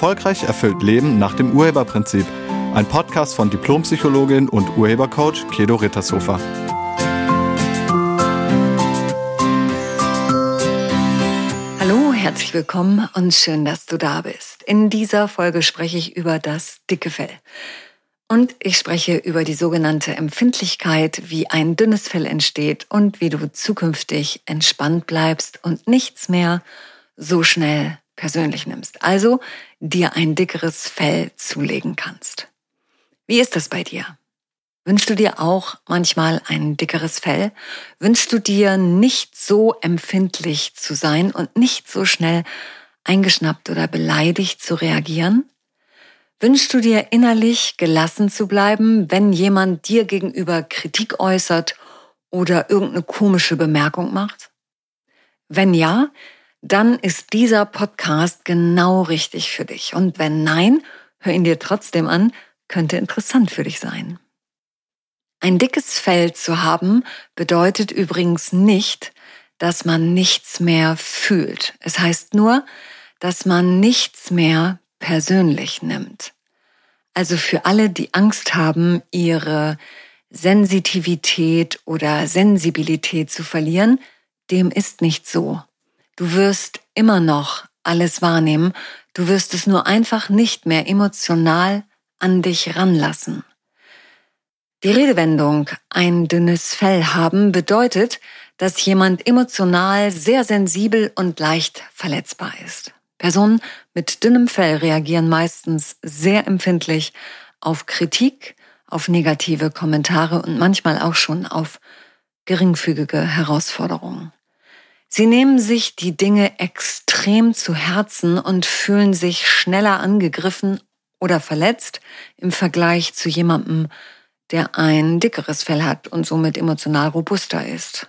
Erfolgreich erfüllt Leben nach dem Urheberprinzip. Ein Podcast von Diplompsychologin und Urhebercoach Kedo Rittershofer. Hallo, herzlich willkommen und schön, dass du da bist. In dieser Folge spreche ich über das dicke Fell. Und ich spreche über die sogenannte Empfindlichkeit, wie ein dünnes Fell entsteht und wie du zukünftig entspannt bleibst und nichts mehr so schnell persönlich nimmst. Also dir ein dickeres Fell zulegen kannst. Wie ist das bei dir? Wünschst du dir auch manchmal ein dickeres Fell? Wünschst du dir nicht so empfindlich zu sein und nicht so schnell eingeschnappt oder beleidigt zu reagieren? Wünschst du dir innerlich gelassen zu bleiben, wenn jemand dir gegenüber Kritik äußert oder irgendeine komische Bemerkung macht? Wenn ja, dann ist dieser Podcast genau richtig für dich. Und wenn nein, hör ihn dir trotzdem an, könnte interessant für dich sein. Ein dickes Fell zu haben bedeutet übrigens nicht, dass man nichts mehr fühlt. Es heißt nur, dass man nichts mehr persönlich nimmt. Also für alle, die Angst haben, ihre Sensitivität oder Sensibilität zu verlieren, dem ist nicht so. Du wirst immer noch alles wahrnehmen, du wirst es nur einfach nicht mehr emotional an dich ranlassen. Die Redewendung ein dünnes Fell haben bedeutet, dass jemand emotional sehr sensibel und leicht verletzbar ist. Personen mit dünnem Fell reagieren meistens sehr empfindlich auf Kritik, auf negative Kommentare und manchmal auch schon auf geringfügige Herausforderungen. Sie nehmen sich die Dinge extrem zu Herzen und fühlen sich schneller angegriffen oder verletzt im Vergleich zu jemandem, der ein dickeres Fell hat und somit emotional robuster ist.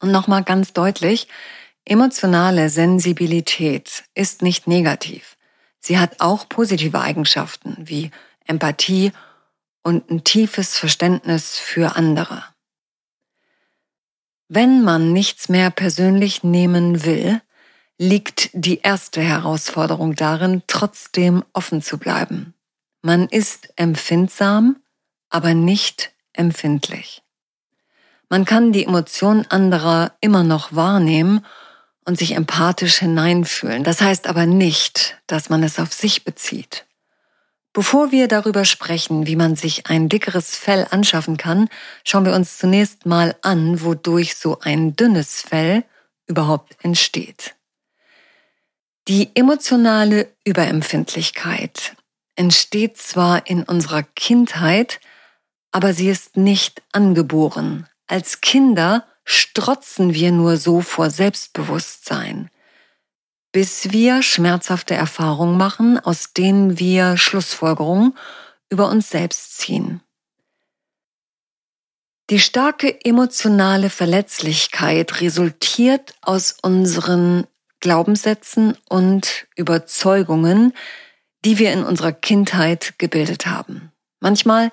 Und nochmal ganz deutlich, Emotionale Sensibilität ist nicht negativ. Sie hat auch positive Eigenschaften wie Empathie und ein tiefes Verständnis für andere. Wenn man nichts mehr persönlich nehmen will, liegt die erste Herausforderung darin, trotzdem offen zu bleiben. Man ist empfindsam, aber nicht empfindlich. Man kann die Emotionen anderer immer noch wahrnehmen und sich empathisch hineinfühlen. Das heißt aber nicht, dass man es auf sich bezieht. Bevor wir darüber sprechen, wie man sich ein dickeres Fell anschaffen kann, schauen wir uns zunächst mal an, wodurch so ein dünnes Fell überhaupt entsteht. Die emotionale Überempfindlichkeit entsteht zwar in unserer Kindheit, aber sie ist nicht angeboren. Als Kinder strotzen wir nur so vor Selbstbewusstsein, bis wir schmerzhafte Erfahrungen machen, aus denen wir Schlussfolgerungen über uns selbst ziehen. Die starke emotionale Verletzlichkeit resultiert aus unseren Glaubenssätzen und Überzeugungen, die wir in unserer Kindheit gebildet haben. Manchmal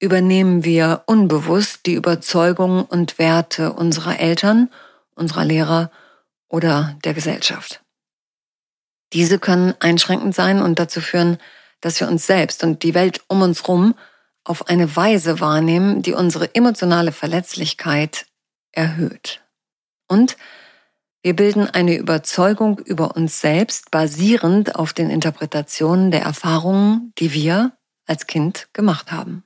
übernehmen wir unbewusst die Überzeugungen und Werte unserer Eltern, unserer Lehrer oder der Gesellschaft. Diese können einschränkend sein und dazu führen, dass wir uns selbst und die Welt um uns herum auf eine Weise wahrnehmen, die unsere emotionale Verletzlichkeit erhöht. Und wir bilden eine Überzeugung über uns selbst basierend auf den Interpretationen der Erfahrungen, die wir als Kind gemacht haben.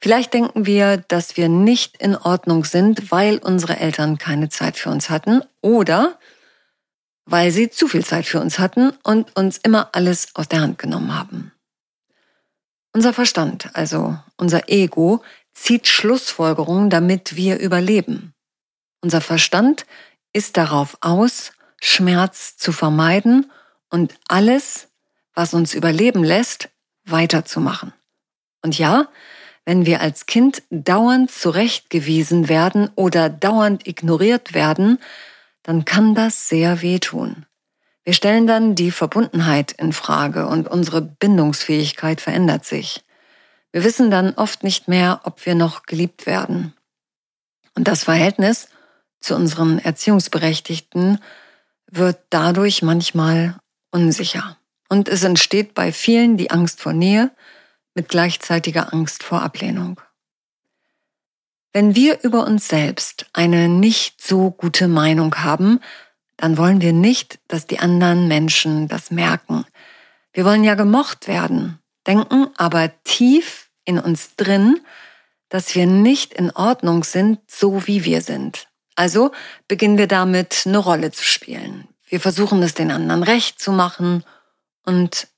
Vielleicht denken wir, dass wir nicht in Ordnung sind, weil unsere Eltern keine Zeit für uns hatten oder weil sie zu viel Zeit für uns hatten und uns immer alles aus der Hand genommen haben. Unser Verstand, also unser Ego, zieht Schlussfolgerungen, damit wir überleben. Unser Verstand ist darauf aus, Schmerz zu vermeiden und alles, was uns überleben lässt, weiterzumachen. Und ja, wenn wir als Kind dauernd zurechtgewiesen werden oder dauernd ignoriert werden, dann kann das sehr wehtun. Wir stellen dann die Verbundenheit in Frage und unsere Bindungsfähigkeit verändert sich. Wir wissen dann oft nicht mehr, ob wir noch geliebt werden. Und das Verhältnis zu unseren Erziehungsberechtigten wird dadurch manchmal unsicher. Und es entsteht bei vielen die Angst vor Nähe mit gleichzeitiger Angst vor Ablehnung. Wenn wir über uns selbst eine nicht so gute Meinung haben, dann wollen wir nicht, dass die anderen Menschen das merken. Wir wollen ja gemocht werden, denken aber tief in uns drin, dass wir nicht in Ordnung sind, so wie wir sind. Also beginnen wir damit, eine Rolle zu spielen. Wir versuchen es den anderen recht zu machen und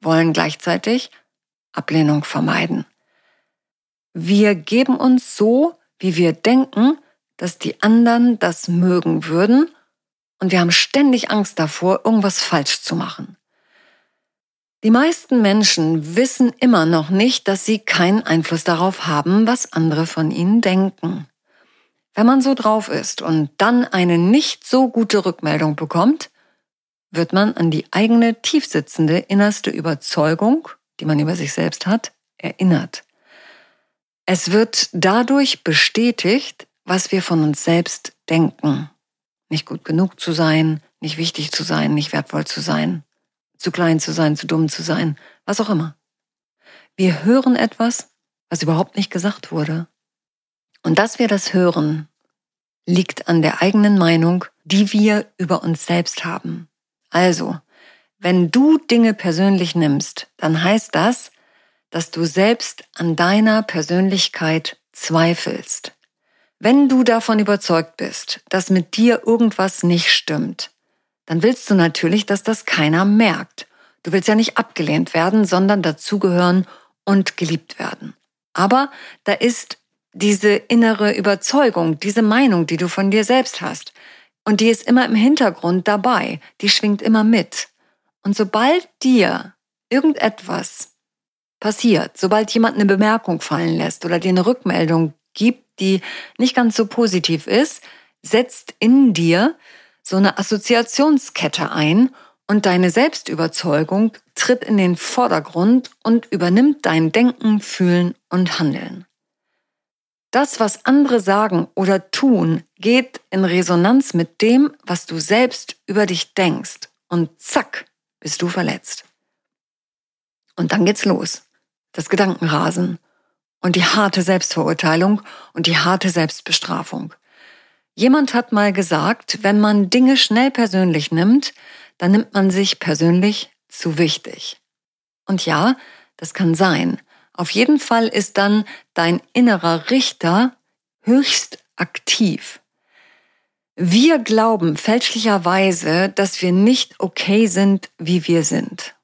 wollen gleichzeitig Ablehnung vermeiden. Wir geben uns so, wie wir denken, dass die anderen das mögen würden und wir haben ständig Angst davor, irgendwas falsch zu machen. Die meisten Menschen wissen immer noch nicht, dass sie keinen Einfluss darauf haben, was andere von ihnen denken. Wenn man so drauf ist und dann eine nicht so gute Rückmeldung bekommt, wird man an die eigene tiefsitzende innerste Überzeugung, die man über sich selbst hat, erinnert. Es wird dadurch bestätigt, was wir von uns selbst denken. Nicht gut genug zu sein, nicht wichtig zu sein, nicht wertvoll zu sein, zu klein zu sein, zu dumm zu sein, was auch immer. Wir hören etwas, was überhaupt nicht gesagt wurde. Und dass wir das hören, liegt an der eigenen Meinung, die wir über uns selbst haben. Also, wenn du Dinge persönlich nimmst, dann heißt das, dass du selbst an deiner Persönlichkeit zweifelst. Wenn du davon überzeugt bist, dass mit dir irgendwas nicht stimmt, dann willst du natürlich, dass das keiner merkt. Du willst ja nicht abgelehnt werden, sondern dazugehören und geliebt werden. Aber da ist diese innere Überzeugung, diese Meinung, die du von dir selbst hast. Und die ist immer im Hintergrund dabei, die schwingt immer mit. Und sobald dir irgendetwas passiert, sobald jemand eine Bemerkung fallen lässt oder dir eine Rückmeldung gibt, die nicht ganz so positiv ist, setzt in dir so eine Assoziationskette ein und deine Selbstüberzeugung tritt in den Vordergrund und übernimmt dein Denken, Fühlen und Handeln. Das, was andere sagen oder tun, geht in Resonanz mit dem, was du selbst über dich denkst. Und zack, bist du verletzt. Und dann geht's los. Das Gedankenrasen und die harte Selbstverurteilung und die harte Selbstbestrafung. Jemand hat mal gesagt, wenn man Dinge schnell persönlich nimmt, dann nimmt man sich persönlich zu wichtig. Und ja, das kann sein. Auf jeden Fall ist dann dein innerer Richter höchst aktiv. Wir glauben fälschlicherweise, dass wir nicht okay sind, wie wir sind.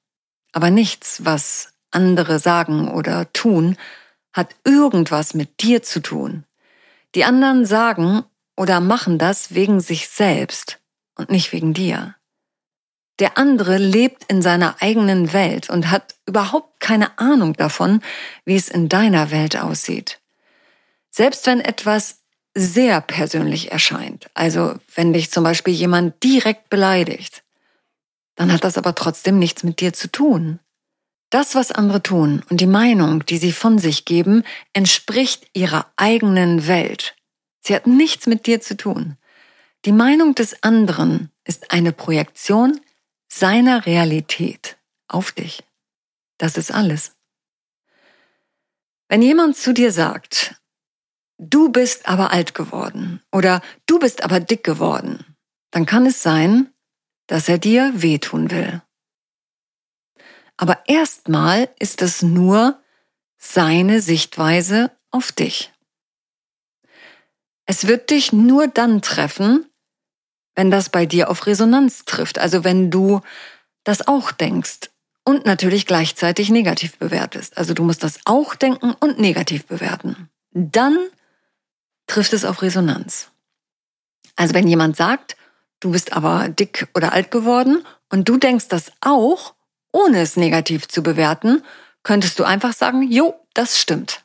Aber nichts, was andere sagen oder tun, hat irgendwas mit dir zu tun. Die anderen sagen oder machen das wegen sich selbst und nicht wegen dir. Der andere lebt in seiner eigenen Welt und hat überhaupt keine Ahnung davon, wie es in deiner Welt aussieht. Selbst wenn etwas sehr persönlich erscheint, also wenn dich zum Beispiel jemand direkt beleidigt, dann hat das aber trotzdem nichts mit dir zu tun. Das, was andere tun und die Meinung, die sie von sich geben, entspricht ihrer eigenen Welt. Sie hat nichts mit dir zu tun. Die Meinung des anderen ist eine Projektion seiner Realität auf dich. Das ist alles. Wenn jemand zu dir sagt, du bist aber alt geworden oder du bist aber dick geworden, dann kann es sein, dass er dir wehtun will. Aber erstmal ist es nur seine Sichtweise auf dich. Es wird dich nur dann treffen, wenn das bei dir auf Resonanz trifft, also wenn du das auch denkst und natürlich gleichzeitig negativ bewertest. Also du musst das auch denken und negativ bewerten. Dann trifft es auf Resonanz. Also wenn jemand sagt, du bist aber dick oder alt geworden und du denkst das auch, ohne es negativ zu bewerten, könntest du einfach sagen, jo, das stimmt.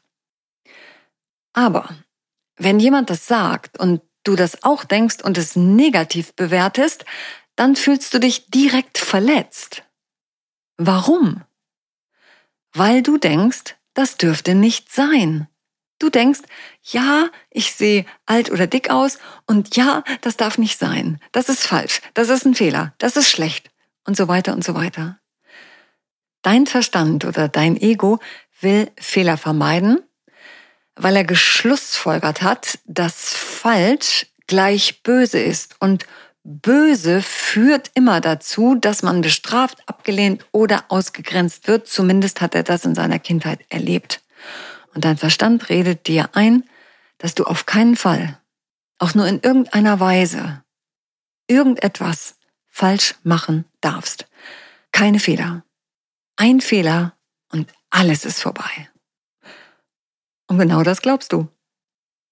Aber wenn jemand das sagt und du das auch denkst und es negativ bewertest, dann fühlst du dich direkt verletzt. Warum? Weil du denkst, das dürfte nicht sein. Du denkst, ja, ich sehe alt oder dick aus und ja, das darf nicht sein. Das ist falsch. Das ist ein Fehler. Das ist schlecht. Und so weiter und so weiter. Dein Verstand oder dein Ego will Fehler vermeiden, weil er geschlussfolgert hat, dass falsch gleich böse ist und böse führt immer dazu, dass man bestraft, abgelehnt oder ausgegrenzt wird. Zumindest hat er das in seiner Kindheit erlebt. Und dein Verstand redet dir ein, dass du auf keinen Fall, auch nur in irgendeiner Weise, irgendetwas falsch machen darfst. Keine Fehler. Ein Fehler und alles ist vorbei. Und genau das glaubst du.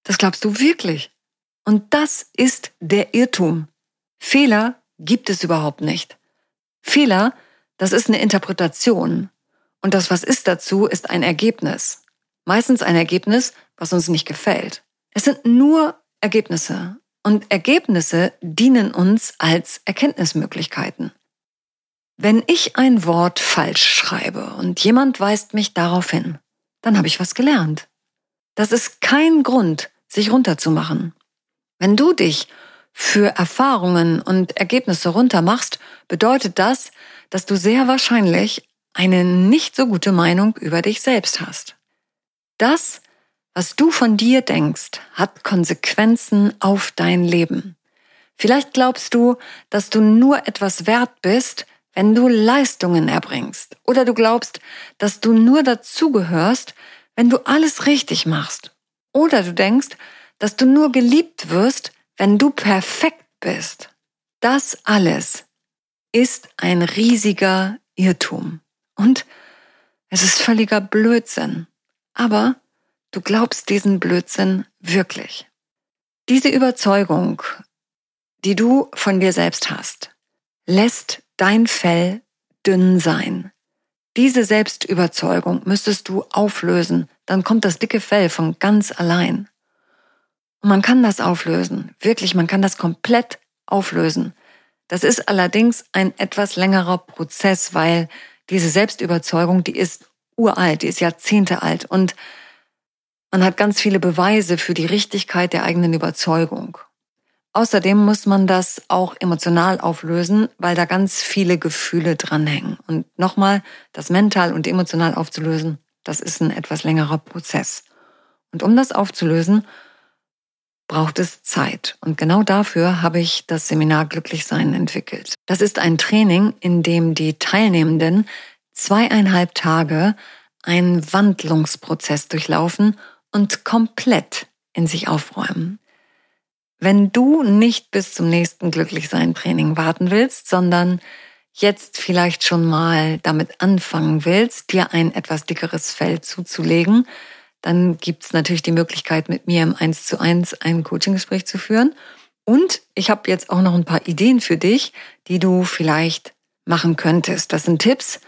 Das glaubst du wirklich. Und das ist der Irrtum. Fehler gibt es überhaupt nicht. Fehler, das ist eine Interpretation. Und das, was ist dazu, ist ein Ergebnis. Meistens ein Ergebnis, was uns nicht gefällt. Es sind nur Ergebnisse. Und Ergebnisse dienen uns als Erkenntnismöglichkeiten. Wenn ich ein Wort falsch schreibe und jemand weist mich darauf hin, dann habe ich was gelernt. Das ist kein Grund, sich runterzumachen. Wenn du dich für Erfahrungen und Ergebnisse runtermachst, bedeutet das, dass du sehr wahrscheinlich eine nicht so gute Meinung über dich selbst hast. Das, was du von dir denkst, hat Konsequenzen auf dein Leben. Vielleicht glaubst du, dass du nur etwas wert bist, wenn du Leistungen erbringst. Oder du glaubst, dass du nur dazugehörst, wenn du alles richtig machst. Oder du denkst, dass du nur geliebt wirst, wenn du perfekt bist. Das alles ist ein riesiger Irrtum. Und es ist völliger Blödsinn. Aber du glaubst diesen Blödsinn wirklich. Diese Überzeugung, die du von dir selbst hast, lässt dein Fell dünn sein. Diese Selbstüberzeugung müsstest du auflösen, dann kommt das dicke Fell von ganz allein. Und man kann das auflösen, wirklich, man kann das komplett auflösen. Das ist allerdings ein etwas längerer Prozess, weil diese Selbstüberzeugung, die ist uralt, die ist Jahrzehnte alt und man hat ganz viele Beweise für die Richtigkeit der eigenen Überzeugung. Außerdem muss man das auch emotional auflösen, weil da ganz viele Gefühle dranhängen. Und nochmal, das mental und emotional aufzulösen, das ist ein etwas längerer Prozess. Und um das aufzulösen, braucht es Zeit. Und genau dafür habe ich das Seminar Glücklichsein entwickelt. Das ist ein Training, in dem die Teilnehmenden zweieinhalb Tage einen Wandlungsprozess durchlaufen und komplett in sich aufräumen. Wenn du nicht bis zum nächsten Glücklichsein-Training warten willst, sondern jetzt vielleicht schon mal damit anfangen willst, dir ein etwas dickeres Fell zuzulegen, dann gibt's natürlich die Möglichkeit, mit mir im 1 zu 1 ein Coaching-Gespräch zu führen. Und ich habe jetzt auch noch ein paar Ideen für dich, die du vielleicht machen könntest. Das sind Tipps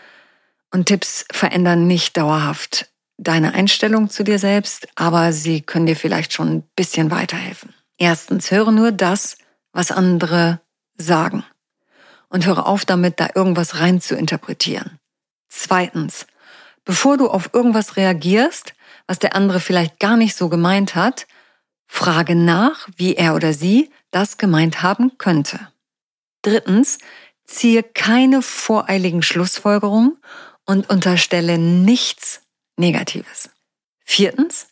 und Tipps verändern nicht dauerhaft deine Einstellung zu dir selbst, aber sie können dir vielleicht schon ein bisschen weiterhelfen. Erstens, höre nur das, was andere sagen. Und höre auf damit, da irgendwas rein zu interpretieren. Zweitens, bevor du auf irgendwas reagierst, was der andere vielleicht gar nicht so gemeint hat, frage nach, wie er oder sie das gemeint haben könnte. Drittens, ziehe keine voreiligen Schlussfolgerungen und unterstelle nichts Negatives. Viertens,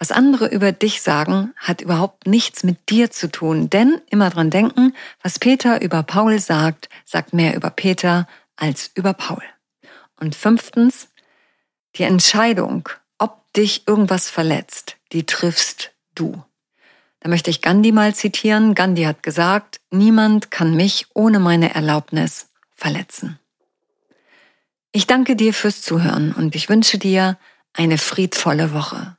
was andere über dich sagen, hat überhaupt nichts mit dir zu tun, denn immer dran denken, was Peter über Paul sagt, sagt mehr über Peter als über Paul. Und fünftens, die Entscheidung, ob dich irgendwas verletzt, die triffst du. Da möchte ich Gandhi mal zitieren. Gandhi hat gesagt, niemand kann mich ohne meine Erlaubnis verletzen. Ich danke dir fürs Zuhören und ich wünsche dir eine friedvolle Woche.